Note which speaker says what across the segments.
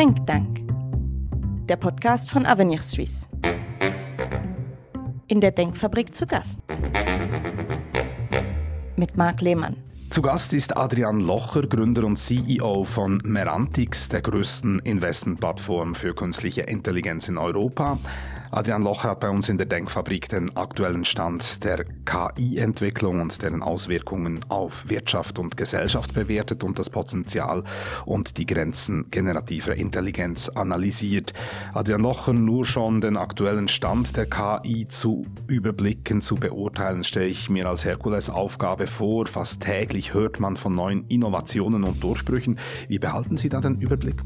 Speaker 1: Think Tank, der Podcast von Avenir Suisse. In der Denkfabrik zu Gast. Mit Marc Lehmann.
Speaker 2: Zu Gast ist Adrian Locher, Gründer und CEO von Merantix, der größten Investmentplattform für künstliche Intelligenz in Europa. Adrian Locher hat bei uns in der Denkfabrik den aktuellen Stand der KI-Entwicklung und deren Auswirkungen auf Wirtschaft und Gesellschaft bewertet und das Potenzial und die Grenzen generativer Intelligenz analysiert. Adrian Locher, nur schon den aktuellen Stand der KI zu überblicken, zu beurteilen, stelle ich mir als Herkulesaufgabe vor. Fast täglich hört man von neuen Innovationen und Durchbrüchen. Wie behalten Sie da den Überblick?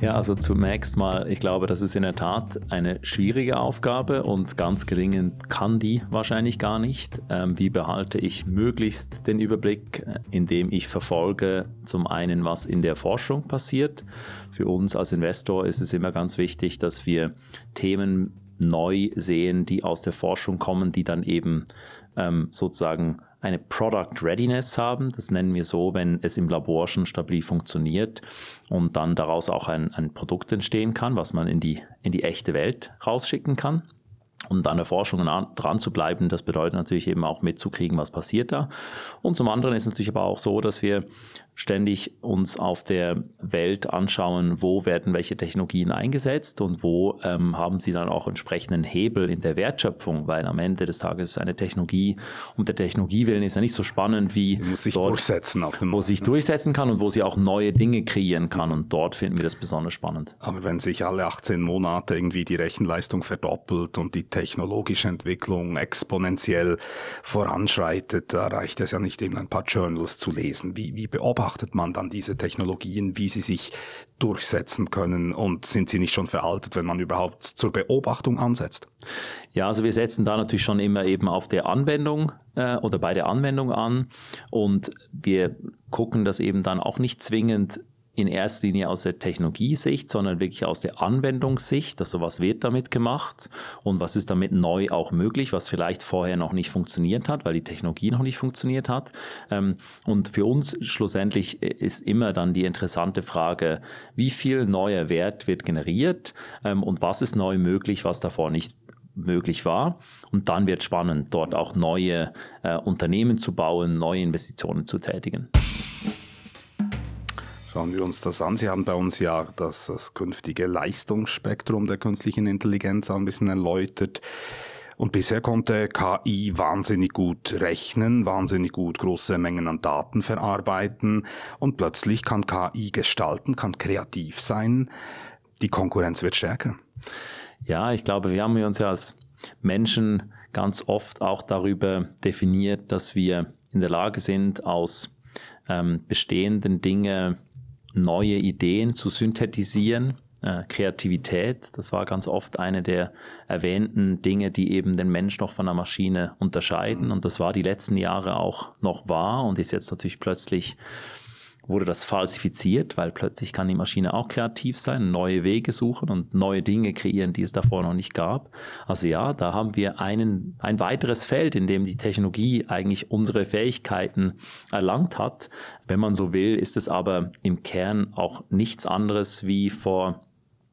Speaker 3: Ja, also zunächst mal, ich glaube, das ist in der Tat eine schwierige Aufgabe und ganz gelingen kann die wahrscheinlich gar nicht. Ähm, wie behalte ich möglichst den Überblick, äh, indem ich verfolge zum einen, was in der Forschung passiert. Für uns als Investor ist es immer ganz wichtig, dass wir Themen neu sehen, die aus der Forschung kommen, die dann eben ähm, sozusagen eine Product Readiness haben. Das nennen wir so, wenn es im Labor schon stabil funktioniert und dann daraus auch ein, ein Produkt entstehen kann, was man in die, in die echte Welt rausschicken kann. Und an der Forschung dran zu bleiben, das bedeutet natürlich eben auch mitzukriegen, was passiert da. Und zum anderen ist natürlich aber auch so, dass wir ständig uns auf der Welt anschauen, wo werden welche Technologien eingesetzt und wo ähm, haben sie dann auch entsprechenden Hebel in der Wertschöpfung, weil am Ende des Tages ist eine Technologie und der Technologiewillen ist ja nicht so spannend wie
Speaker 2: muss sich dort, durchsetzen auf dem
Speaker 3: wo sich ne? durchsetzen kann und wo sie auch neue Dinge kreieren kann und dort finden wir das besonders spannend.
Speaker 2: Aber wenn sich alle 18 Monate irgendwie die Rechenleistung verdoppelt und die technologische Entwicklung exponentiell voranschreitet, da reicht es ja nicht eben ein paar Journals zu lesen. Wie, wie beobachtet beobachtet man dann diese Technologien, wie sie sich durchsetzen können und sind sie nicht schon veraltet, wenn man überhaupt zur Beobachtung ansetzt?
Speaker 3: Ja, also wir setzen da natürlich schon immer eben auf der Anwendung äh, oder bei der Anwendung an und wir gucken das eben dann auch nicht zwingend in erster Linie aus der Technologiesicht, sondern wirklich aus der Anwendungssicht. Also was wird damit gemacht und was ist damit neu auch möglich, was vielleicht vorher noch nicht funktioniert hat, weil die Technologie noch nicht funktioniert hat. Ähm, und für uns schlussendlich ist immer dann die interessante Frage, wie viel neuer Wert wird generiert ähm, und was ist neu möglich, was davor nicht möglich war. Und dann wird spannend, dort auch neue äh, Unternehmen zu bauen, neue Investitionen zu tätigen.
Speaker 2: Schauen wir uns das an. Sie haben bei uns ja das, das künftige Leistungsspektrum der künstlichen Intelligenz ein bisschen erläutert. Und bisher konnte KI wahnsinnig gut rechnen, wahnsinnig gut große Mengen an Daten verarbeiten und plötzlich kann KI gestalten, kann kreativ sein. Die Konkurrenz wird stärker.
Speaker 3: Ja, ich glaube, wir haben uns ja als Menschen ganz oft auch darüber definiert, dass wir in der Lage sind, aus ähm, bestehenden Dingen neue Ideen zu synthetisieren. Äh, Kreativität, das war ganz oft eine der erwähnten Dinge, die eben den Mensch noch von der Maschine unterscheiden. Und das war die letzten Jahre auch noch wahr und ist jetzt natürlich plötzlich wurde das falsifiziert, weil plötzlich kann die Maschine auch kreativ sein, neue Wege suchen und neue Dinge kreieren, die es davor noch nicht gab. Also ja, da haben wir einen, ein weiteres Feld, in dem die Technologie eigentlich unsere Fähigkeiten erlangt hat. Wenn man so will, ist es aber im Kern auch nichts anderes wie vor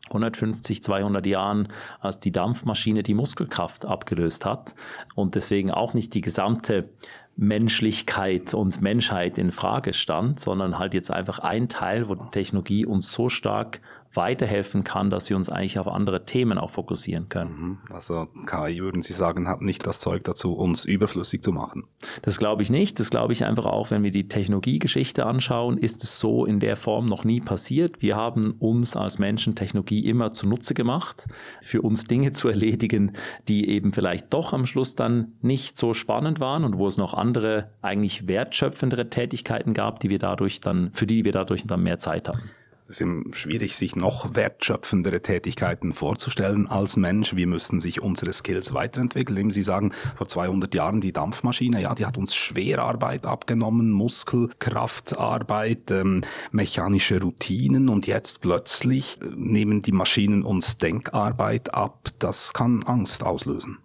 Speaker 3: 150, 200 Jahren, als die Dampfmaschine die Muskelkraft abgelöst hat und deswegen auch nicht die gesamte Menschlichkeit und Menschheit in Frage stand, sondern halt jetzt einfach ein Teil, wo die Technologie uns so stark weiterhelfen kann, dass wir uns eigentlich auf andere Themen auch fokussieren können.
Speaker 2: Mhm. Also KI, würden Sie sagen, hat nicht das Zeug dazu, uns überflüssig zu machen?
Speaker 3: Das glaube ich nicht. Das glaube ich einfach auch, wenn wir die Technologiegeschichte anschauen, ist es so in der Form noch nie passiert. Wir haben uns als Menschen Technologie immer zunutze gemacht, für uns Dinge zu erledigen, die eben vielleicht doch am Schluss dann nicht so spannend waren und wo es noch andere, eigentlich wertschöpfendere Tätigkeiten gab, die wir dadurch dann, für die wir dadurch dann mehr Zeit haben.
Speaker 2: Es ist schwierig, sich noch wertschöpfendere Tätigkeiten vorzustellen als Mensch. Wir müssen sich unsere Skills weiterentwickeln. Eben Sie sagen, vor 200 Jahren die Dampfmaschine, ja, die hat uns Schwerarbeit abgenommen, Muskelkraftarbeit, ähm, mechanische Routinen und jetzt plötzlich äh, nehmen die Maschinen uns Denkarbeit ab. Das kann Angst auslösen.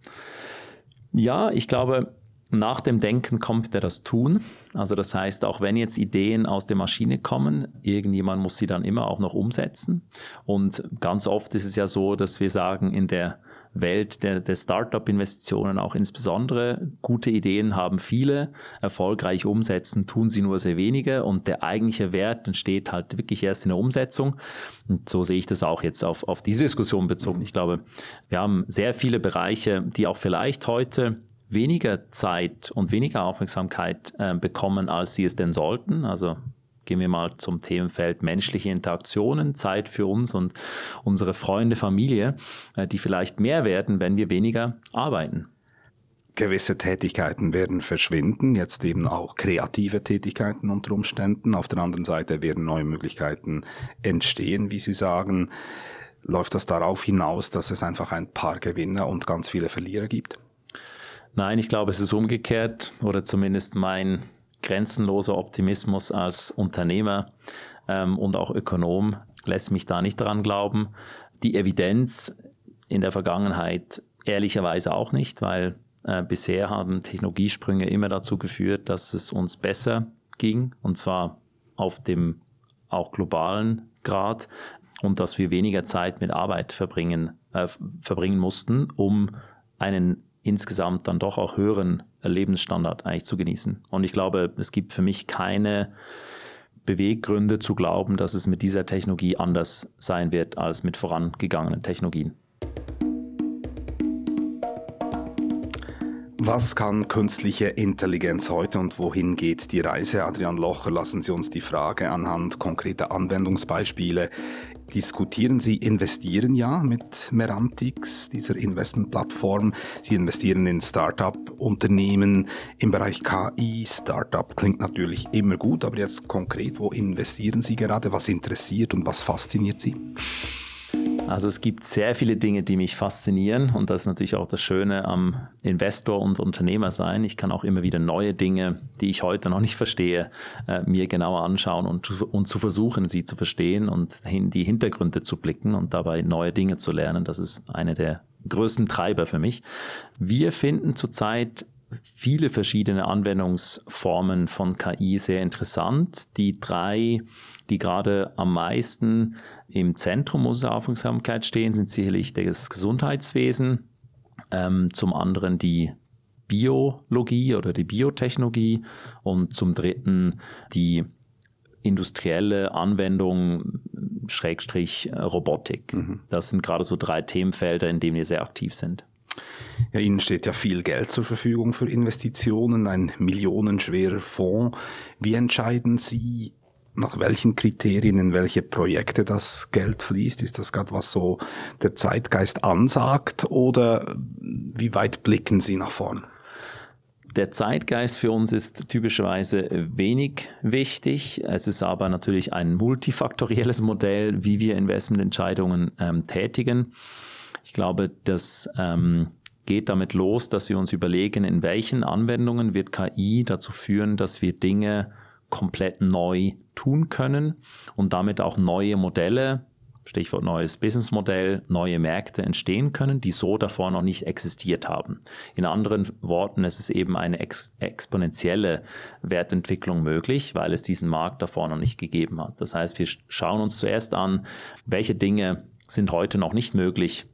Speaker 3: Ja, ich glaube, nach dem Denken kommt ja das Tun. Also das heißt, auch wenn jetzt Ideen aus der Maschine kommen, irgendjemand muss sie dann immer auch noch umsetzen. Und ganz oft ist es ja so, dass wir sagen, in der Welt der, der Startup-Investitionen auch insbesondere. Gute Ideen haben viele, erfolgreich umsetzen tun sie nur sehr wenige und der eigentliche Wert entsteht halt wirklich erst in der Umsetzung. Und so sehe ich das auch jetzt auf, auf diese Diskussion bezogen. Ich glaube, wir haben sehr viele Bereiche, die auch vielleicht heute weniger Zeit und weniger Aufmerksamkeit äh, bekommen, als sie es denn sollten. Also Gehen wir mal zum Themenfeld menschliche Interaktionen, Zeit für uns und unsere Freunde, Familie, äh, die vielleicht mehr werden, wenn wir weniger arbeiten.
Speaker 2: Gewisse Tätigkeiten werden verschwinden, jetzt eben auch kreative Tätigkeiten unter Umständen. Auf der anderen Seite werden neue Möglichkeiten entstehen, wie Sie sagen. Läuft das darauf hinaus, dass es einfach ein paar Gewinner und ganz viele Verlierer gibt?
Speaker 3: Nein, ich glaube, es ist umgekehrt oder zumindest mein grenzenloser Optimismus als Unternehmer ähm, und auch Ökonom lässt mich da nicht daran glauben. Die Evidenz in der Vergangenheit ehrlicherweise auch nicht, weil äh, bisher haben Technologiesprünge immer dazu geführt, dass es uns besser ging und zwar auf dem auch globalen Grad und dass wir weniger Zeit mit Arbeit verbringen, äh, verbringen mussten, um einen insgesamt dann doch auch höheren Lebensstandard eigentlich zu genießen. Und ich glaube, es gibt für mich keine Beweggründe zu glauben, dass es mit dieser Technologie anders sein wird als mit vorangegangenen Technologien.
Speaker 2: Was kann künstliche Intelligenz heute und wohin geht die Reise? Adrian Locher, lassen Sie uns die Frage anhand konkreter Anwendungsbeispiele diskutieren. Sie investieren ja mit Merantix, dieser Investmentplattform. Sie investieren in Startup-Unternehmen im Bereich KI. Startup klingt natürlich immer gut, aber jetzt konkret, wo investieren Sie gerade? Was interessiert und was fasziniert Sie?
Speaker 3: Also es gibt sehr viele Dinge, die mich faszinieren und das ist natürlich auch das Schöne am Investor und Unternehmer sein. Ich kann auch immer wieder neue Dinge, die ich heute noch nicht verstehe, äh, mir genauer anschauen und, und zu versuchen, sie zu verstehen und in die Hintergründe zu blicken und dabei neue Dinge zu lernen. Das ist eine der größten Treiber für mich. Wir finden zurzeit viele verschiedene Anwendungsformen von KI sehr interessant. Die drei, die gerade am meisten im Zentrum unserer Aufmerksamkeit stehen, sind sicherlich das Gesundheitswesen, ähm, zum anderen die Biologie oder die Biotechnologie und zum dritten die industrielle Anwendung Schrägstrich Robotik. Mhm. Das sind gerade so drei Themenfelder, in denen wir sehr aktiv sind.
Speaker 2: Ja, Ihnen steht ja viel Geld zur Verfügung für Investitionen, ein millionenschwerer Fonds. Wie entscheiden Sie, nach welchen Kriterien in welche Projekte das Geld fließt? Ist das gerade was so der Zeitgeist ansagt oder wie weit blicken Sie nach vorn?
Speaker 3: Der Zeitgeist für uns ist typischerweise wenig wichtig. Es ist aber natürlich ein multifaktorielles Modell, wie wir Investmententscheidungen ähm, tätigen. Ich glaube, das ähm, geht damit los, dass wir uns überlegen, in welchen Anwendungen wird KI dazu führen, dass wir Dinge komplett neu tun können und damit auch neue Modelle, Stichwort neues Businessmodell, neue Märkte entstehen können, die so davor noch nicht existiert haben. In anderen Worten, es ist eben eine ex exponentielle Wertentwicklung möglich, weil es diesen Markt davor noch nicht gegeben hat. Das heißt, wir schauen uns zuerst an, welche Dinge sind heute noch nicht möglich,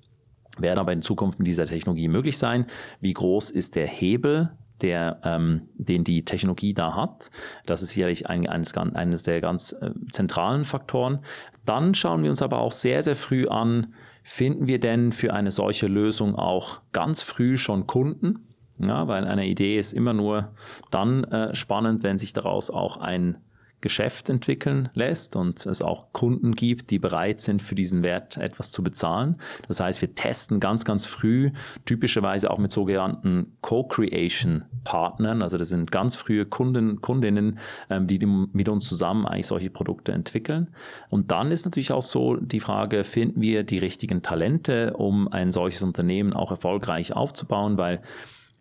Speaker 3: werden aber in Zukunft mit dieser Technologie möglich sein. Wie groß ist der Hebel, der, ähm, den die Technologie da hat? Das ist sicherlich ein, eines, eines der ganz äh, zentralen Faktoren. Dann schauen wir uns aber auch sehr, sehr früh an, finden wir denn für eine solche Lösung auch ganz früh schon Kunden? Ja, weil eine Idee ist immer nur dann äh, spannend, wenn sich daraus auch ein Geschäft entwickeln lässt und es auch Kunden gibt, die bereit sind, für diesen Wert etwas zu bezahlen. Das heißt, wir testen ganz, ganz früh, typischerweise auch mit sogenannten Co-Creation-Partnern. Also das sind ganz frühe Kunden, Kundinnen, ähm, die mit uns zusammen eigentlich solche Produkte entwickeln. Und dann ist natürlich auch so die Frage, finden wir die richtigen Talente, um ein solches Unternehmen auch erfolgreich aufzubauen, weil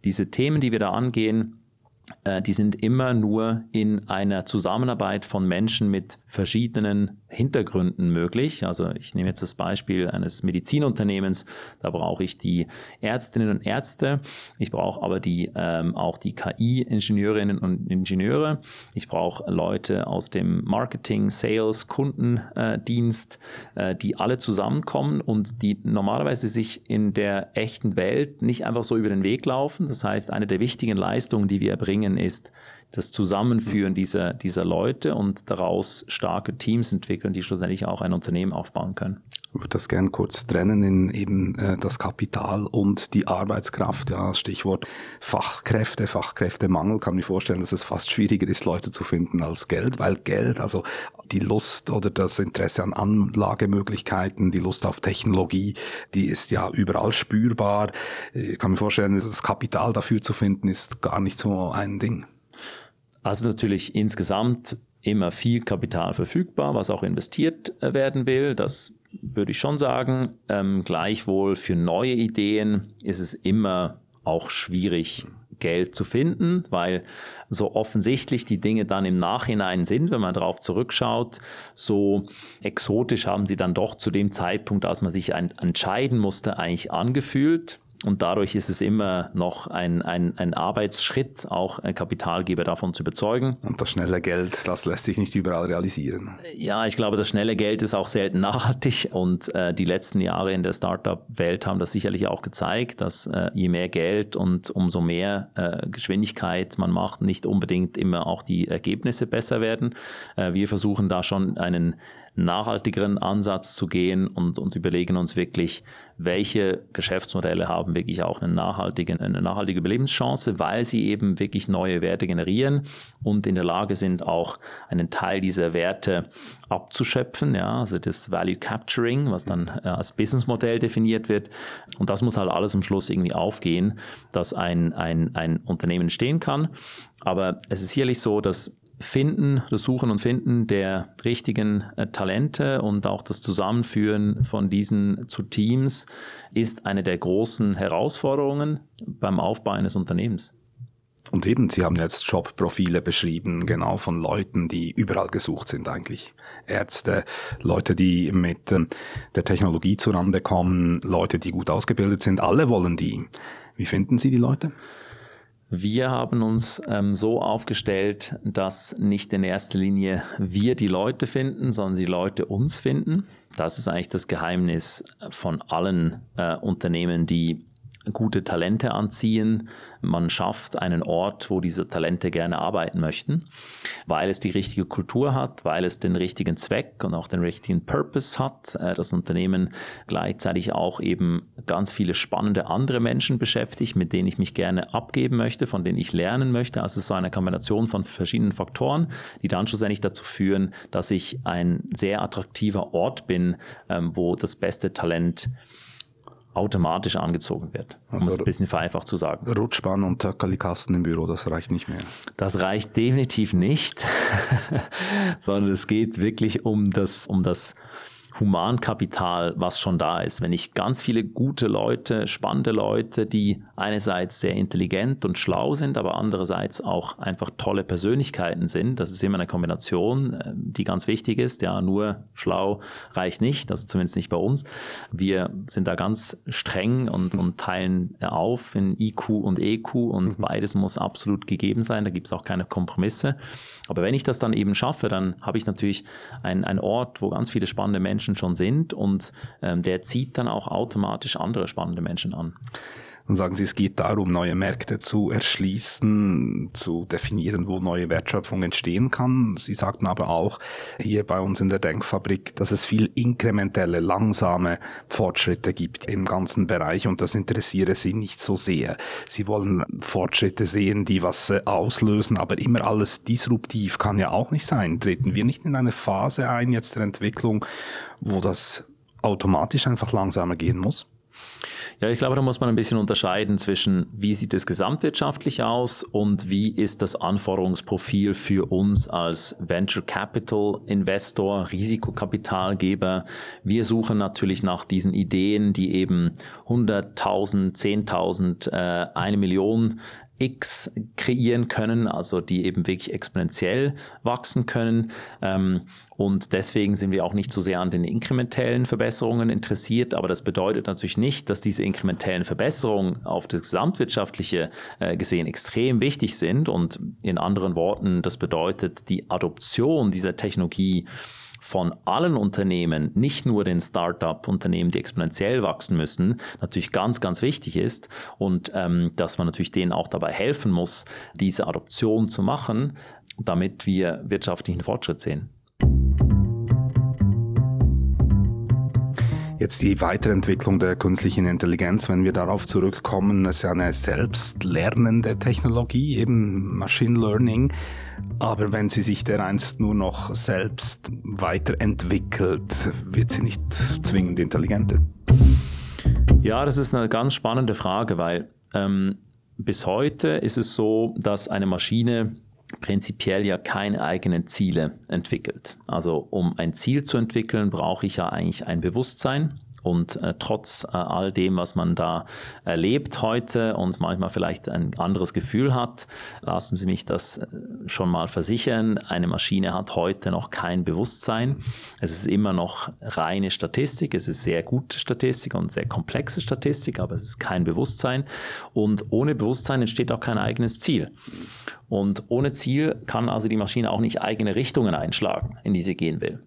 Speaker 3: diese Themen, die wir da angehen, die sind immer nur in einer Zusammenarbeit von Menschen mit verschiedenen Hintergründen möglich. Also ich nehme jetzt das Beispiel eines Medizinunternehmens, da brauche ich die Ärztinnen und Ärzte, ich brauche aber die, ähm, auch die KI-Ingenieurinnen und Ingenieure, ich brauche Leute aus dem Marketing, Sales, Kundendienst, äh, die alle zusammenkommen und die normalerweise sich in der echten Welt nicht einfach so über den Weg laufen. Das heißt, eine der wichtigen Leistungen, die wir erbringen, ist das Zusammenführen dieser, dieser Leute und daraus starke Teams entwickeln, die schlussendlich auch ein Unternehmen aufbauen können.
Speaker 2: Würde das gerne kurz trennen in eben äh, das Kapital und die Arbeitskraft. Ja, Stichwort Fachkräfte, Fachkräftemangel. Kann mir vorstellen, dass es fast schwieriger ist, Leute zu finden als Geld, weil Geld, also die Lust oder das Interesse an Anlagemöglichkeiten, die Lust auf Technologie, die ist ja überall spürbar. Ich kann mir vorstellen, das Kapital dafür zu finden, ist gar nicht so ein Ding.
Speaker 3: Also natürlich insgesamt immer viel Kapital verfügbar, was auch investiert äh, werden will. Das würde ich schon sagen. Ähm, gleichwohl für neue Ideen ist es immer auch schwierig, Geld zu finden, weil so offensichtlich die Dinge dann im Nachhinein sind, wenn man darauf zurückschaut, so exotisch haben sie dann doch zu dem Zeitpunkt, als man sich entscheiden musste, eigentlich angefühlt. Und dadurch ist es immer noch ein, ein, ein Arbeitsschritt, auch Kapitalgeber davon zu überzeugen.
Speaker 2: Und das schnelle Geld, das lässt sich nicht überall realisieren.
Speaker 3: Ja, ich glaube, das schnelle Geld ist auch selten nachhaltig. Und äh, die letzten Jahre in der Startup-Welt haben das sicherlich auch gezeigt, dass äh, je mehr Geld und umso mehr äh, Geschwindigkeit man macht, nicht unbedingt immer auch die Ergebnisse besser werden. Äh, wir versuchen da schon einen nachhaltigeren Ansatz zu gehen und, und überlegen uns wirklich, welche Geschäftsmodelle haben wirklich auch eine nachhaltige, eine nachhaltige Überlebenschance, weil sie eben wirklich neue Werte generieren und in der Lage sind, auch einen Teil dieser Werte abzuschöpfen, ja, also das Value Capturing, was dann äh, als Businessmodell definiert wird. Und das muss halt alles am Schluss irgendwie aufgehen, dass ein, ein, ein Unternehmen stehen kann. Aber es ist sicherlich so, dass Finden, das Suchen und Finden der richtigen äh, Talente und auch das Zusammenführen von diesen zu Teams ist eine der großen Herausforderungen beim Aufbau eines Unternehmens.
Speaker 2: Und eben, Sie haben jetzt Jobprofile beschrieben, genau von Leuten, die überall gesucht sind eigentlich. Ärzte, Leute, die mit äh, der Technologie zurande kommen, Leute, die gut ausgebildet sind, alle wollen die. Wie finden Sie die Leute?
Speaker 3: Wir haben uns ähm, so aufgestellt, dass nicht in erster Linie wir die Leute finden, sondern die Leute uns finden. Das ist eigentlich das Geheimnis von allen äh, Unternehmen, die gute Talente anziehen. Man schafft einen Ort, wo diese Talente gerne arbeiten möchten, weil es die richtige Kultur hat, weil es den richtigen Zweck und auch den richtigen Purpose hat. Äh, das Unternehmen gleichzeitig auch eben ganz viele spannende andere Menschen beschäftigt, mit denen ich mich gerne abgeben möchte, von denen ich lernen möchte. Also es ist so eine Kombination von verschiedenen Faktoren, die dann schlussendlich dazu führen, dass ich ein sehr attraktiver Ort bin, ähm, wo das beste Talent automatisch angezogen wird, um also es ein bisschen vereinfacht zu sagen.
Speaker 2: Rutschbahn und Töckerli-Kasten im Büro, das reicht nicht mehr.
Speaker 3: Das reicht definitiv nicht, sondern es geht wirklich um das, um das Humankapital, was schon da ist. Wenn ich ganz viele gute Leute, spannende Leute, die einerseits sehr intelligent und schlau sind, aber andererseits auch einfach tolle Persönlichkeiten sind, das ist immer eine Kombination, äh, die ganz wichtig ist. Ja, nur schlau reicht nicht, also zumindest nicht bei uns. Wir sind da ganz streng und, und teilen auf in IQ und EQ und mhm. beides muss absolut gegeben sein. Da gibt es auch keine Kompromisse. Aber wenn ich das dann eben schaffe, dann habe ich natürlich einen Ort, wo ganz viele spannende Menschen schon sind und ähm, der zieht dann auch automatisch andere spannende Menschen an.
Speaker 2: Und sagen Sie, es geht darum, neue Märkte zu erschließen, zu definieren, wo neue Wertschöpfung entstehen kann. Sie sagten aber auch hier bei uns in der Denkfabrik, dass es viel inkrementelle, langsame Fortschritte gibt im ganzen Bereich und das interessiere Sie nicht so sehr. Sie wollen Fortschritte sehen, die was äh, auslösen, aber immer alles disruptiv kann ja auch nicht sein. Treten wir nicht in eine Phase ein jetzt der Entwicklung, wo das automatisch einfach langsamer gehen muss?
Speaker 3: Ja, ich glaube, da muss man ein bisschen unterscheiden zwischen, wie sieht es gesamtwirtschaftlich aus und wie ist das Anforderungsprofil für uns als Venture Capital Investor, Risikokapitalgeber. Wir suchen natürlich nach diesen Ideen, die eben 100.000, 10.000, äh, eine Million X kreieren können, also die eben wirklich exponentiell wachsen können. Und deswegen sind wir auch nicht so sehr an den inkrementellen Verbesserungen interessiert. Aber das bedeutet natürlich nicht, dass diese inkrementellen Verbesserungen auf das gesamtwirtschaftliche äh, gesehen extrem wichtig sind. Und in anderen Worten, das bedeutet, die Adoption dieser Technologie von allen Unternehmen, nicht nur den Start-up-Unternehmen, die exponentiell wachsen müssen, natürlich ganz, ganz wichtig ist und ähm, dass man natürlich denen auch dabei helfen muss, diese Adoption zu machen, damit wir wirtschaftlichen Fortschritt sehen.
Speaker 2: Jetzt die Weiterentwicklung der künstlichen Intelligenz, wenn wir darauf zurückkommen, ist ja eine selbstlernende Technologie, eben Machine Learning. Aber wenn sie sich dereinst nur noch selbst weiterentwickelt, wird sie nicht zwingend intelligenter.
Speaker 3: Ja, das ist eine ganz spannende Frage, weil ähm, bis heute ist es so, dass eine Maschine prinzipiell ja keine eigenen Ziele entwickelt. Also um ein Ziel zu entwickeln, brauche ich ja eigentlich ein Bewusstsein. Und äh, trotz äh, all dem, was man da erlebt heute und manchmal vielleicht ein anderes Gefühl hat, lassen Sie mich das äh, schon mal versichern. Eine Maschine hat heute noch kein Bewusstsein. Es ist immer noch reine Statistik. Es ist sehr gute Statistik und sehr komplexe Statistik, aber es ist kein Bewusstsein. Und ohne Bewusstsein entsteht auch kein eigenes Ziel. Und ohne Ziel kann also die Maschine auch nicht eigene Richtungen einschlagen, in die sie gehen will.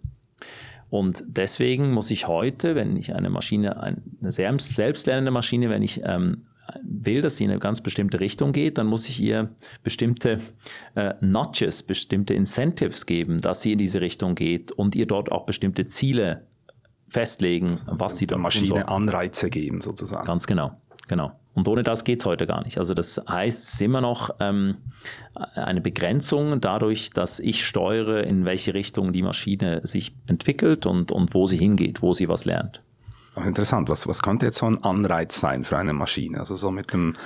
Speaker 3: Und deswegen muss ich heute, wenn ich eine Maschine, eine selbstlernende Maschine, wenn ich ähm, will, dass sie in eine ganz bestimmte Richtung geht, dann muss ich ihr bestimmte äh, Notches, bestimmte Incentives geben, dass sie in diese Richtung geht und ihr dort auch bestimmte Ziele festlegen, was sie
Speaker 2: der Maschine Anreize geben sozusagen.
Speaker 3: Ganz genau, genau. Und ohne das geht es heute gar nicht. Also das heißt, es ist immer noch ähm, eine Begrenzung dadurch, dass ich steuere, in welche Richtung die Maschine sich entwickelt und, und wo sie hingeht, wo sie was lernt.
Speaker 2: Interessant. Was, was könnte jetzt so ein Anreiz sein für eine Maschine? Also so mit dem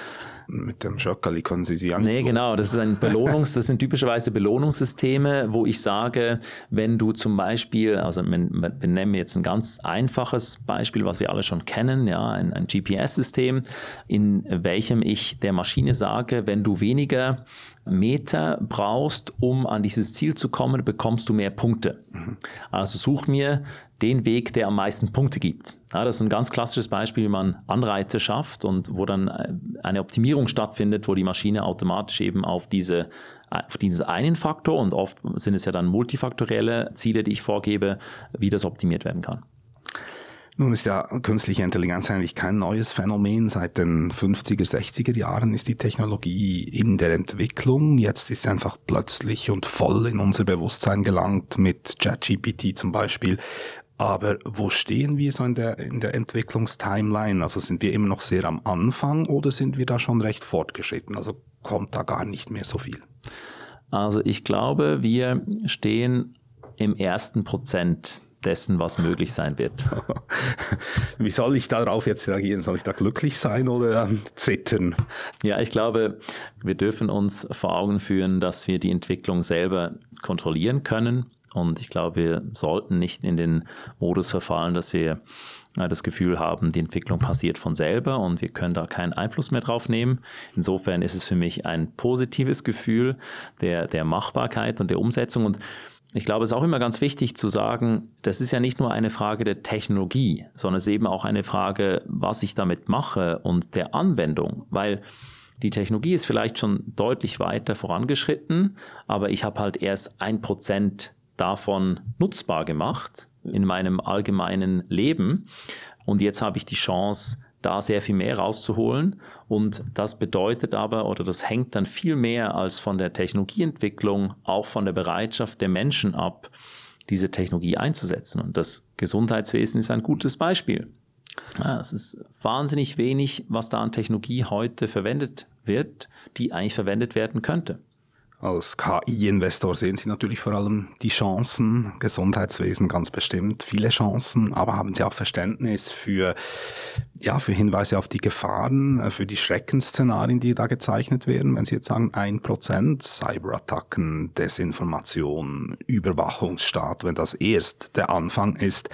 Speaker 2: mit dem Schöckerli können Sie sie
Speaker 3: Nee, genau. Das ist ein Belohnungs, das sind typischerweise Belohnungssysteme, wo ich sage, wenn du zum Beispiel, also wir, wir nehmen jetzt ein ganz einfaches Beispiel, was wir alle schon kennen, ja, ein, ein GPS-System, in welchem ich der Maschine sage, wenn du weniger Meter brauchst, um an dieses Ziel zu kommen, bekommst du mehr Punkte. Mhm. Also such mir den Weg, der am meisten Punkte gibt. Ja, das ist ein ganz klassisches Beispiel, wie man Anreize schafft und wo dann äh, eine Optimierung stattfindet, wo die Maschine automatisch eben auf diese auf diesen einen Faktor und oft sind es ja dann multifaktorielle Ziele, die ich vorgebe, wie das optimiert werden kann.
Speaker 2: Nun ist ja künstliche Intelligenz eigentlich kein neues Phänomen. Seit den 50er, 60er Jahren ist die Technologie in der Entwicklung. Jetzt ist sie einfach plötzlich und voll in unser Bewusstsein gelangt mit ChatGPT zum Beispiel. Aber wo stehen wir so in der, in der Entwicklungstimeline? Also sind wir immer noch sehr am Anfang oder sind wir da schon recht fortgeschritten? Also kommt da gar nicht mehr so viel?
Speaker 3: Also ich glaube, wir stehen im ersten Prozent dessen, was möglich sein wird.
Speaker 2: Wie soll ich darauf jetzt reagieren? Soll ich da glücklich sein oder ähm, zittern?
Speaker 3: Ja, ich glaube, wir dürfen uns vor Augen führen, dass wir die Entwicklung selber kontrollieren können und ich glaube, wir sollten nicht in den Modus verfallen, dass wir äh, das Gefühl haben, die Entwicklung passiert von selber und wir können da keinen Einfluss mehr drauf nehmen. Insofern ist es für mich ein positives Gefühl der, der Machbarkeit und der Umsetzung. Und ich glaube, es ist auch immer ganz wichtig zu sagen, das ist ja nicht nur eine Frage der Technologie, sondern es ist eben auch eine Frage, was ich damit mache und der Anwendung, weil die Technologie ist vielleicht schon deutlich weiter vorangeschritten, aber ich habe halt erst ein Prozent davon nutzbar gemacht in meinem allgemeinen Leben. Und jetzt habe ich die Chance, da sehr viel mehr rauszuholen. Und das bedeutet aber, oder das hängt dann viel mehr als von der Technologieentwicklung, auch von der Bereitschaft der Menschen ab, diese Technologie einzusetzen. Und das Gesundheitswesen ist ein gutes Beispiel. Ja, es ist wahnsinnig wenig, was da an Technologie heute verwendet wird, die eigentlich verwendet werden könnte.
Speaker 2: Als KI-Investor sehen Sie natürlich vor allem die Chancen, Gesundheitswesen ganz bestimmt, viele Chancen, aber haben Sie auch Verständnis für, ja, für Hinweise auf die Gefahren, äh, für die Schreckensszenarien, die da gezeichnet werden, wenn Sie jetzt sagen, ein Prozent Cyberattacken, Desinformation, Überwachungsstaat, wenn das erst der Anfang ist,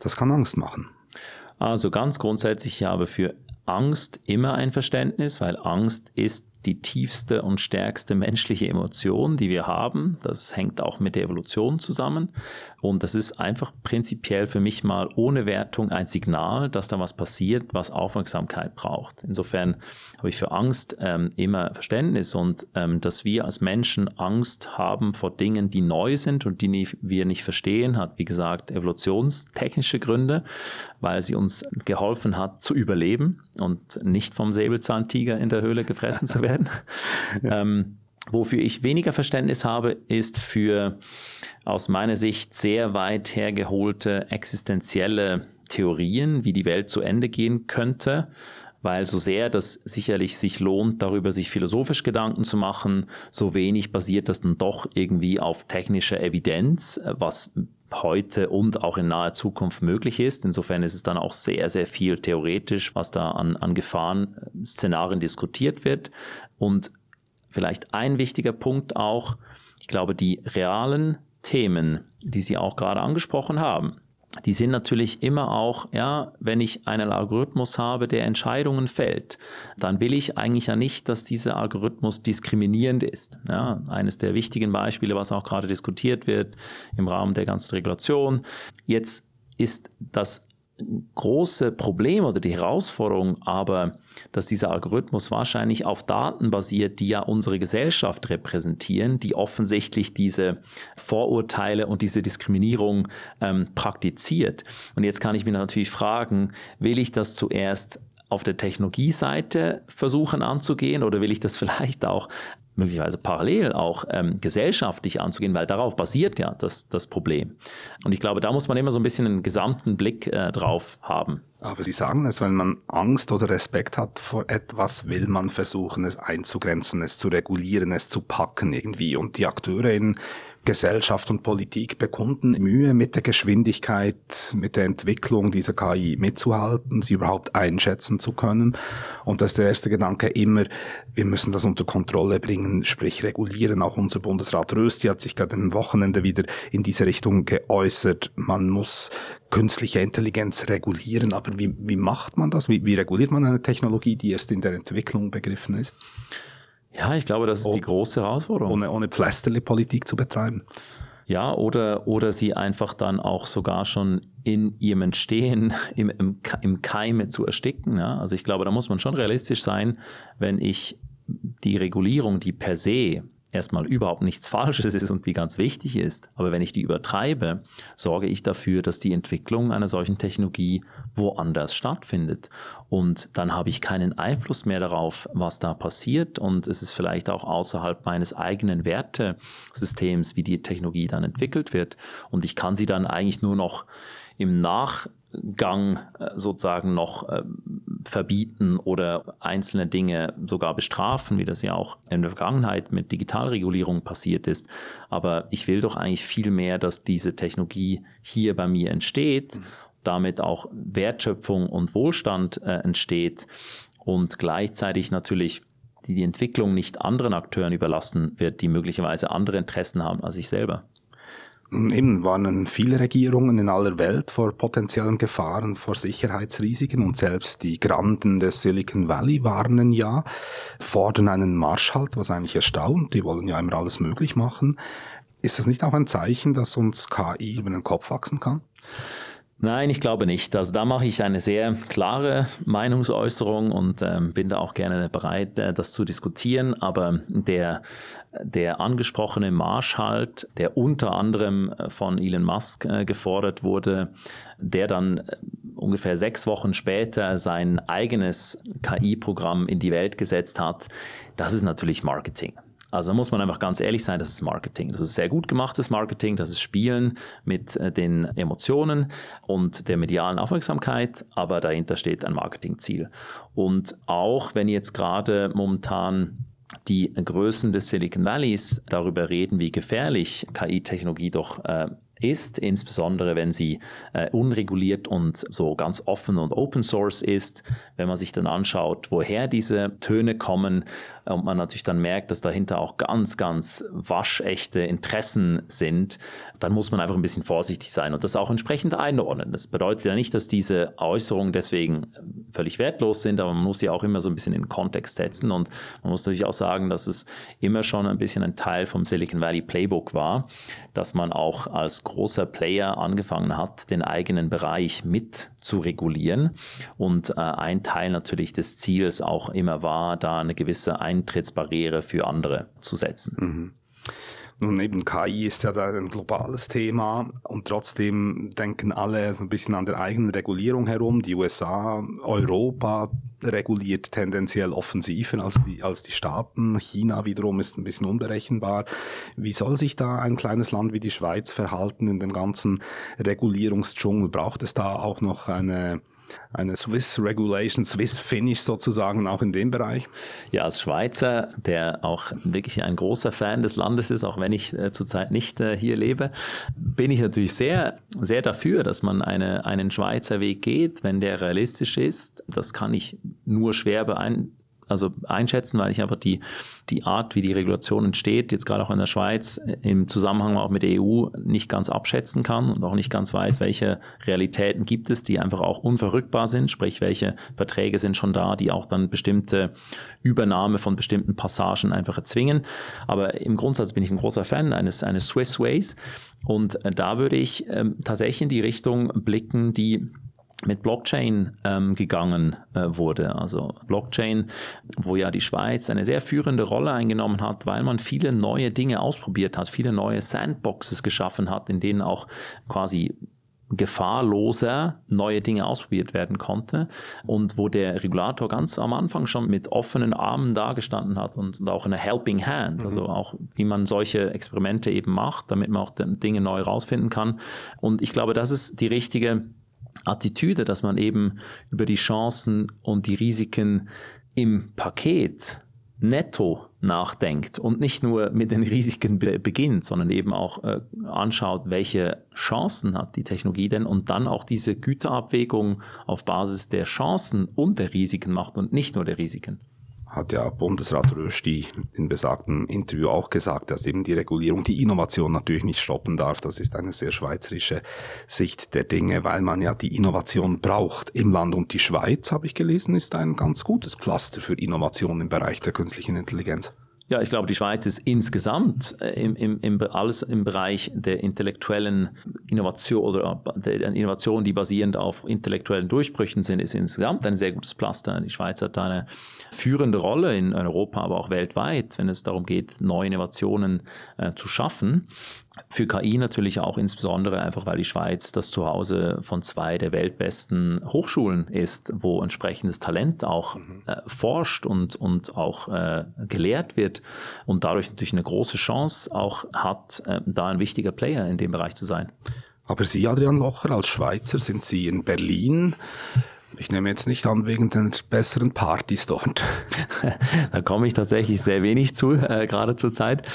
Speaker 2: das kann Angst machen.
Speaker 3: Also ganz grundsätzlich, ich habe für Angst immer ein Verständnis, weil Angst ist die tiefste und stärkste menschliche Emotion, die wir haben. Das hängt auch mit der Evolution zusammen. Und das ist einfach prinzipiell für mich mal ohne Wertung ein Signal, dass da was passiert, was Aufmerksamkeit braucht. Insofern habe ich für Angst ähm, immer Verständnis und ähm, dass wir als Menschen Angst haben vor Dingen, die neu sind und die nie, wir nicht verstehen, hat wie gesagt evolutionstechnische Gründe, weil sie uns geholfen hat zu überleben und nicht vom Säbelzahntiger in der Höhle gefressen zu werden. ähm, wofür ich weniger Verständnis habe, ist für aus meiner Sicht sehr weit hergeholte existenzielle Theorien, wie die Welt zu Ende gehen könnte, weil so sehr das sicherlich sich lohnt, darüber sich philosophisch Gedanken zu machen, so wenig basiert das dann doch irgendwie auf technischer Evidenz, was heute und auch in naher Zukunft möglich ist. Insofern ist es dann auch sehr, sehr viel theoretisch, was da an, an Gefahrenszenarien diskutiert wird. Und vielleicht ein wichtiger Punkt auch, ich glaube, die realen Themen, die Sie auch gerade angesprochen haben, die sind natürlich immer auch, ja, wenn ich einen Algorithmus habe, der Entscheidungen fällt, dann will ich eigentlich ja nicht, dass dieser Algorithmus diskriminierend ist. Ja, eines der wichtigen Beispiele, was auch gerade diskutiert wird im Rahmen der ganzen Regulation. Jetzt ist das große Problem oder die Herausforderung aber, dass dieser Algorithmus wahrscheinlich auf Daten basiert, die ja unsere Gesellschaft repräsentieren, die offensichtlich diese Vorurteile und diese Diskriminierung ähm, praktiziert. Und jetzt kann ich mir natürlich fragen, will ich das zuerst auf der Technologieseite versuchen anzugehen oder will ich das vielleicht auch möglicherweise parallel auch ähm, gesellschaftlich anzugehen, weil darauf basiert ja das, das Problem. Und ich glaube, da muss man immer so ein bisschen einen gesamten Blick äh, drauf haben.
Speaker 2: Aber Sie sagen es, wenn man Angst oder Respekt hat vor etwas, will man versuchen, es einzugrenzen, es zu regulieren, es zu packen irgendwie. Und die Akteure in Gesellschaft und Politik bekunden Mühe mit der Geschwindigkeit, mit der Entwicklung dieser KI mitzuhalten, sie überhaupt einschätzen zu können. Und da ist der erste Gedanke immer, wir müssen das unter Kontrolle bringen, sprich regulieren. Auch unser Bundesrat Rösti hat sich gerade am Wochenende wieder in diese Richtung geäußert. Man muss künstliche Intelligenz regulieren. Aber wie, wie macht man das? Wie, wie reguliert man eine Technologie, die erst in der Entwicklung begriffen ist?
Speaker 3: Ja, ich glaube, das ist oh, die große Herausforderung.
Speaker 2: Ohne, ohne Pflasterli-Politik zu betreiben.
Speaker 3: Ja, oder, oder sie einfach dann auch sogar schon in ihrem Entstehen im, im, im Keime zu ersticken. Ja? Also ich glaube, da muss man schon realistisch sein, wenn ich die Regulierung, die per se erstmal überhaupt nichts Falsches ist und die ganz wichtig ist. Aber wenn ich die übertreibe, sorge ich dafür, dass die Entwicklung einer solchen Technologie woanders stattfindet. Und dann habe ich keinen Einfluss mehr darauf, was da passiert. Und es ist vielleicht auch außerhalb meines eigenen Wertesystems, wie die Technologie dann entwickelt wird. Und ich kann sie dann eigentlich nur noch im Nach Gang äh, sozusagen noch äh, verbieten oder einzelne Dinge sogar bestrafen, wie das ja auch in der Vergangenheit mit Digitalregulierung passiert ist. Aber ich will doch eigentlich viel mehr, dass diese Technologie hier bei mir entsteht, mhm. damit auch Wertschöpfung und Wohlstand äh, entsteht und gleichzeitig natürlich die Entwicklung nicht anderen Akteuren überlassen wird, die möglicherweise andere Interessen haben als ich selber.
Speaker 2: Eben warnen viele Regierungen in aller Welt vor potenziellen Gefahren, vor Sicherheitsrisiken und selbst die Granden des Silicon Valley warnen ja, fordern einen Marschhalt, was eigentlich erstaunt. Die wollen ja immer alles möglich machen. Ist das nicht auch ein Zeichen, dass uns KI über den Kopf wachsen kann?
Speaker 3: Nein, ich glaube nicht. Also da mache ich eine sehr klare Meinungsäußerung und ähm, bin da auch gerne bereit, äh, das zu diskutieren. Aber der, der angesprochene Marschhalt, der unter anderem äh, von Elon Musk äh, gefordert wurde, der dann äh, ungefähr sechs Wochen später sein eigenes KI-Programm in die Welt gesetzt hat, das ist natürlich Marketing. Also muss man einfach ganz ehrlich sein, das ist Marketing. Das ist sehr gut gemachtes Marketing, das ist Spielen mit äh, den Emotionen und der medialen Aufmerksamkeit, aber dahinter steht ein Marketingziel. Und auch wenn jetzt gerade momentan die Größen des Silicon Valleys darüber reden, wie gefährlich KI-Technologie doch äh, ist, insbesondere wenn sie äh, unreguliert und so ganz offen und Open Source ist. Wenn man sich dann anschaut, woher diese Töne kommen und man natürlich dann merkt, dass dahinter auch ganz, ganz waschechte Interessen sind, dann muss man einfach ein bisschen vorsichtig sein und das auch entsprechend einordnen. Das bedeutet ja nicht, dass diese Äußerungen deswegen völlig wertlos sind, aber man muss sie auch immer so ein bisschen in Kontext setzen und man muss natürlich auch sagen, dass es immer schon ein bisschen ein Teil vom Silicon Valley Playbook war, dass man auch als großer Player angefangen hat, den eigenen Bereich mit zu regulieren. Und äh, ein Teil natürlich des Ziels auch immer war, da eine gewisse Eintrittsbarriere für andere zu setzen. Mhm.
Speaker 2: Nun eben KI ist ja da ein globales Thema und trotzdem denken alle so ein bisschen an der eigenen Regulierung herum. Die USA, Europa reguliert tendenziell offensiver als die, als die Staaten. China wiederum ist ein bisschen unberechenbar. Wie soll sich da ein kleines Land wie die Schweiz verhalten in dem ganzen Regulierungsdschungel? Braucht es da auch noch eine eine Swiss Regulation, Swiss Finish sozusagen auch in dem Bereich?
Speaker 3: Ja, als Schweizer, der auch wirklich ein großer Fan des Landes ist, auch wenn ich äh, zurzeit nicht äh, hier lebe, bin ich natürlich sehr, sehr dafür, dass man eine, einen Schweizer Weg geht, wenn der realistisch ist. Das kann ich nur schwer beeinflussen also einschätzen, weil ich einfach die, die Art, wie die Regulation entsteht, jetzt gerade auch in der Schweiz, im Zusammenhang auch mit der EU nicht ganz abschätzen kann und auch nicht ganz weiß, welche Realitäten gibt es, die einfach auch unverrückbar sind, sprich, welche Verträge sind schon da, die auch dann bestimmte Übernahme von bestimmten Passagen einfach erzwingen. Aber im Grundsatz bin ich ein großer Fan eines, eines Swiss Ways und da würde ich ähm, tatsächlich in die Richtung blicken, die mit Blockchain ähm, gegangen äh, wurde. Also Blockchain, wo ja die Schweiz eine sehr führende Rolle eingenommen hat, weil man viele neue Dinge ausprobiert hat, viele neue Sandboxes geschaffen hat, in denen auch quasi gefahrloser neue Dinge ausprobiert werden konnte und wo der Regulator ganz am Anfang schon mit offenen Armen dagestanden hat und, und auch eine Helping Hand, also mhm. auch wie man solche Experimente eben macht, damit man auch Dinge neu rausfinden kann. Und ich glaube, das ist die richtige Attitüde, dass man eben über die Chancen und die Risiken im Paket netto nachdenkt und nicht nur mit den Risiken be beginnt, sondern eben auch äh, anschaut, welche Chancen hat die Technologie denn und dann auch diese Güterabwägung auf Basis der Chancen und der Risiken macht und nicht nur der Risiken
Speaker 2: hat ja Bundesrat Rösti in besagtem Interview auch gesagt, dass eben die Regulierung die Innovation natürlich nicht stoppen darf. Das ist eine sehr schweizerische Sicht der Dinge, weil man ja die Innovation braucht im Land. Und die Schweiz, habe ich gelesen, ist ein ganz gutes Pflaster für Innovation im Bereich der künstlichen Intelligenz.
Speaker 3: Ja, ich glaube, die Schweiz ist insgesamt äh, im, im, im, alles im Bereich der intellektuellen Innovation oder der Innovation, die basierend auf intellektuellen Durchbrüchen sind, ist insgesamt ein sehr gutes Pflaster. Die Schweiz hat eine führende Rolle in Europa, aber auch weltweit, wenn es darum geht, neue Innovationen äh, zu schaffen. Für KI natürlich auch insbesondere einfach, weil die Schweiz das Zuhause von zwei der weltbesten Hochschulen ist, wo entsprechendes Talent auch mhm. äh, forscht und, und auch äh, gelehrt wird und dadurch natürlich eine große Chance auch hat, äh, da ein wichtiger Player in dem Bereich zu sein.
Speaker 2: Aber Sie, Adrian Locher, als Schweizer, sind Sie in Berlin ich nehme jetzt nicht an wegen den besseren Partys dort.
Speaker 3: da komme ich tatsächlich sehr wenig zu, äh, gerade zur Zeit.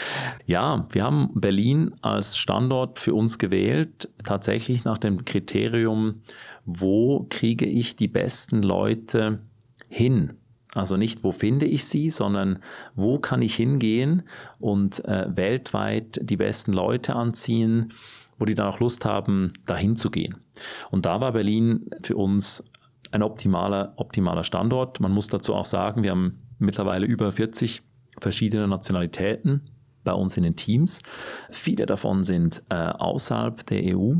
Speaker 3: Ja, wir haben Berlin als Standort für uns gewählt, tatsächlich nach dem Kriterium, wo kriege ich die besten Leute hin? Also nicht, wo finde ich sie, sondern wo kann ich hingehen und äh, weltweit die besten Leute anziehen, wo die dann auch Lust haben, dahin zu gehen. Und da war Berlin für uns ein optimaler, optimaler Standort. Man muss dazu auch sagen, wir haben mittlerweile über 40 verschiedene Nationalitäten bei uns in den Teams. Viele davon sind äh, außerhalb der EU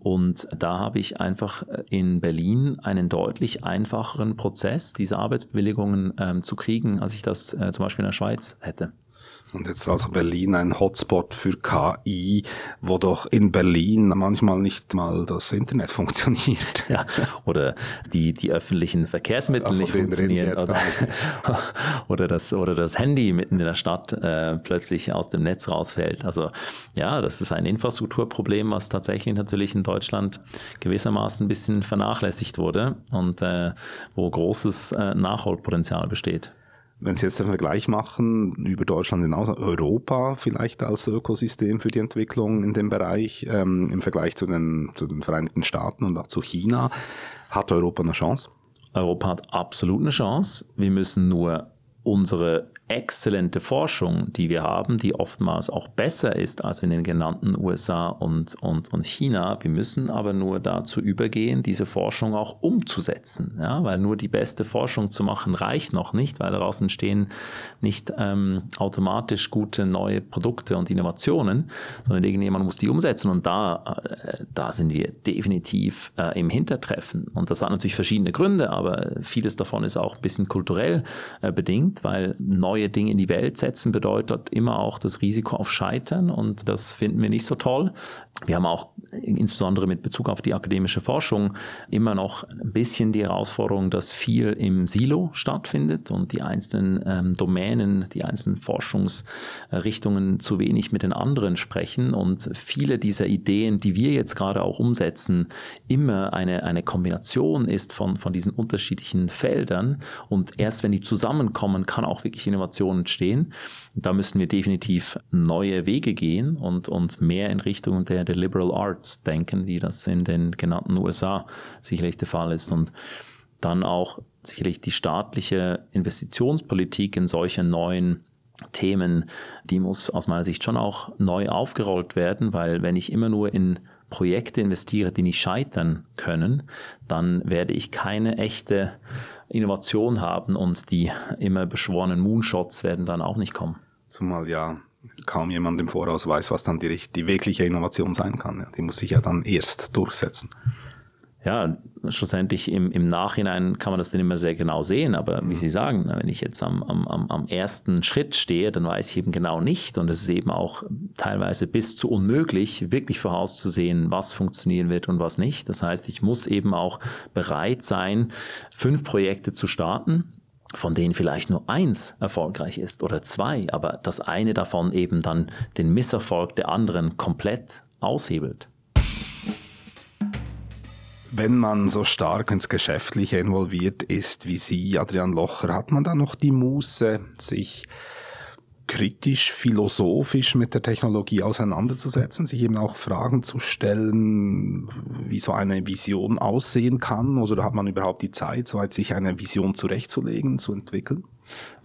Speaker 3: und da habe ich einfach äh, in Berlin einen deutlich einfacheren Prozess, diese Arbeitsbewilligungen ähm, zu kriegen, als ich das äh, zum Beispiel in der Schweiz hätte.
Speaker 2: Und jetzt also Berlin ein Hotspot für KI, wo doch in Berlin manchmal nicht mal das Internet funktioniert.
Speaker 3: Ja, oder die, die öffentlichen Verkehrsmittel nicht funktionieren. Oder, oder, das, oder das Handy mitten in der Stadt äh, plötzlich aus dem Netz rausfällt. Also ja, das ist ein Infrastrukturproblem, was tatsächlich natürlich in Deutschland gewissermaßen ein bisschen vernachlässigt wurde und äh, wo großes äh, Nachholpotenzial besteht.
Speaker 2: Wenn Sie jetzt den Vergleich machen über Deutschland hinaus, Europa vielleicht als Ökosystem für die Entwicklung in dem Bereich ähm, im Vergleich zu den, zu den Vereinigten Staaten und auch zu China, hat Europa eine Chance?
Speaker 3: Europa hat absolut eine Chance. Wir müssen nur unsere exzellente Forschung, die wir haben, die oftmals auch besser ist als in den genannten USA und, und, und China. Wir müssen aber nur dazu übergehen, diese Forschung auch umzusetzen. Ja? Weil nur die beste Forschung zu machen reicht noch nicht, weil daraus entstehen nicht ähm, automatisch gute neue Produkte und Innovationen, sondern irgendjemand muss die umsetzen. Und da, äh, da sind wir definitiv äh, im Hintertreffen. Und das hat natürlich verschiedene Gründe, aber vieles davon ist auch ein bisschen kulturell äh, bedingt, weil neue neue Dinge in die Welt setzen bedeutet immer auch das Risiko auf Scheitern und das finden wir nicht so toll. Wir haben auch insbesondere mit Bezug auf die akademische Forschung immer noch ein bisschen die Herausforderung, dass viel im Silo stattfindet und die einzelnen ähm, Domänen, die einzelnen Forschungsrichtungen zu wenig mit den anderen sprechen und viele dieser Ideen, die wir jetzt gerade auch umsetzen, immer eine, eine Kombination ist von, von diesen unterschiedlichen Feldern und erst wenn die zusammenkommen, kann auch wirklich Innovation Innovationen entstehen. Da müssen wir definitiv neue Wege gehen und, und mehr in Richtung der, der Liberal Arts denken, wie das in den genannten USA sicherlich der Fall ist. Und dann auch sicherlich die staatliche Investitionspolitik in solche neuen Themen, die muss aus meiner Sicht schon auch neu aufgerollt werden, weil wenn ich immer nur in Projekte investiere, die nicht scheitern können, dann werde ich keine echte Innovation haben und die immer beschworenen Moonshots werden dann auch nicht kommen.
Speaker 2: Zumal ja kaum jemand im Voraus weiß, was dann die, die wirkliche Innovation sein kann. Die muss sich ja dann erst durchsetzen
Speaker 3: ja, schlussendlich im, im Nachhinein kann man das dann immer sehr genau sehen, aber wie Sie sagen, wenn ich jetzt am, am, am ersten Schritt stehe, dann weiß ich eben genau nicht und es ist eben auch teilweise bis zu unmöglich, wirklich vorauszusehen, was funktionieren wird und was nicht. Das heißt, ich muss eben auch bereit sein, fünf Projekte zu starten, von denen vielleicht nur eins erfolgreich ist oder zwei, aber das eine davon eben dann den Misserfolg der anderen komplett aushebelt.
Speaker 2: Wenn man so stark ins Geschäftliche involviert ist wie Sie, Adrian Locher, hat man da noch die Muße, sich kritisch, philosophisch mit der Technologie auseinanderzusetzen, sich eben auch Fragen zu stellen, wie so eine Vision aussehen kann? Oder hat man überhaupt die Zeit, so weit sich eine Vision zurechtzulegen, zu entwickeln?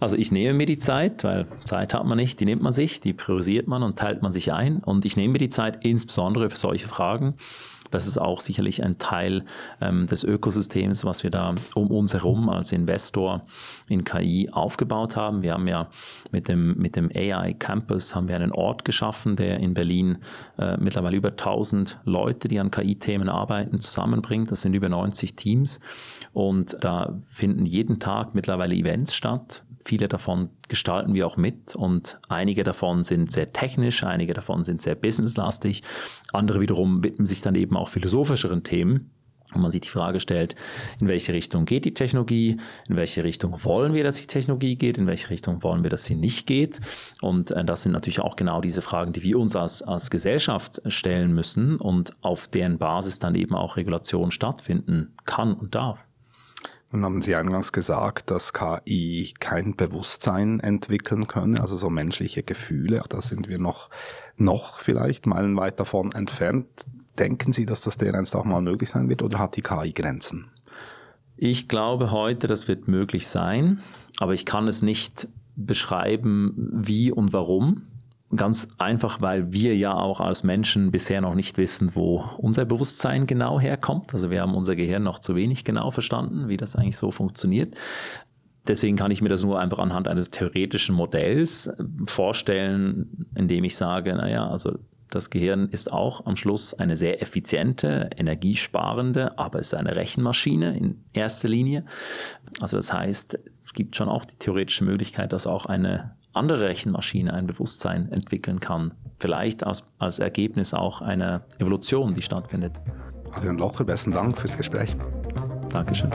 Speaker 3: Also ich nehme mir die Zeit, weil Zeit hat man nicht, die nimmt man sich, die priorisiert man und teilt man sich ein. Und ich nehme mir die Zeit insbesondere für solche Fragen das ist auch sicherlich ein Teil ähm, des Ökosystems, was wir da um uns herum als Investor in KI aufgebaut haben. Wir haben ja mit dem, mit dem AI Campus haben wir einen Ort geschaffen, der in Berlin äh, mittlerweile über 1000 Leute, die an KI-Themen arbeiten, zusammenbringt. Das sind über 90 Teams und da finden jeden Tag mittlerweile Events statt Viele davon gestalten wir auch mit und einige davon sind sehr technisch, einige davon sind sehr businesslastig, andere wiederum widmen sich dann eben auch philosophischeren Themen. Und man sich die Frage stellt, in welche Richtung geht die Technologie, in welche Richtung wollen wir, dass die Technologie geht, in welche Richtung wollen wir, dass sie nicht geht. Und äh, das sind natürlich auch genau diese Fragen, die wir uns als, als Gesellschaft stellen müssen und auf deren Basis dann eben auch Regulation stattfinden kann und darf.
Speaker 2: Nun haben Sie eingangs gesagt, dass KI kein Bewusstsein entwickeln könne, also so menschliche Gefühle. Da sind wir noch, noch vielleicht meilenweit davon entfernt. Denken Sie, dass das dereinst auch mal möglich sein wird oder hat die KI Grenzen?
Speaker 3: Ich glaube heute, das wird möglich sein, aber ich kann es nicht beschreiben, wie und warum. Ganz einfach, weil wir ja auch als Menschen bisher noch nicht wissen, wo unser Bewusstsein genau herkommt. Also wir haben unser Gehirn noch zu wenig genau verstanden, wie das eigentlich so funktioniert. Deswegen kann ich mir das nur einfach anhand eines theoretischen Modells äh, vorstellen, indem ich sage, naja, also das Gehirn ist auch am Schluss eine sehr effiziente, energiesparende, aber es ist eine Rechenmaschine in erster Linie. Also das heißt, es gibt schon auch die theoretische Möglichkeit, dass auch eine andere Rechenmaschine ein Bewusstsein entwickeln kann. Vielleicht als, als Ergebnis auch einer Evolution, die stattfindet.
Speaker 2: Adrian Locher, besten Dank fürs Gespräch.
Speaker 3: Dankeschön.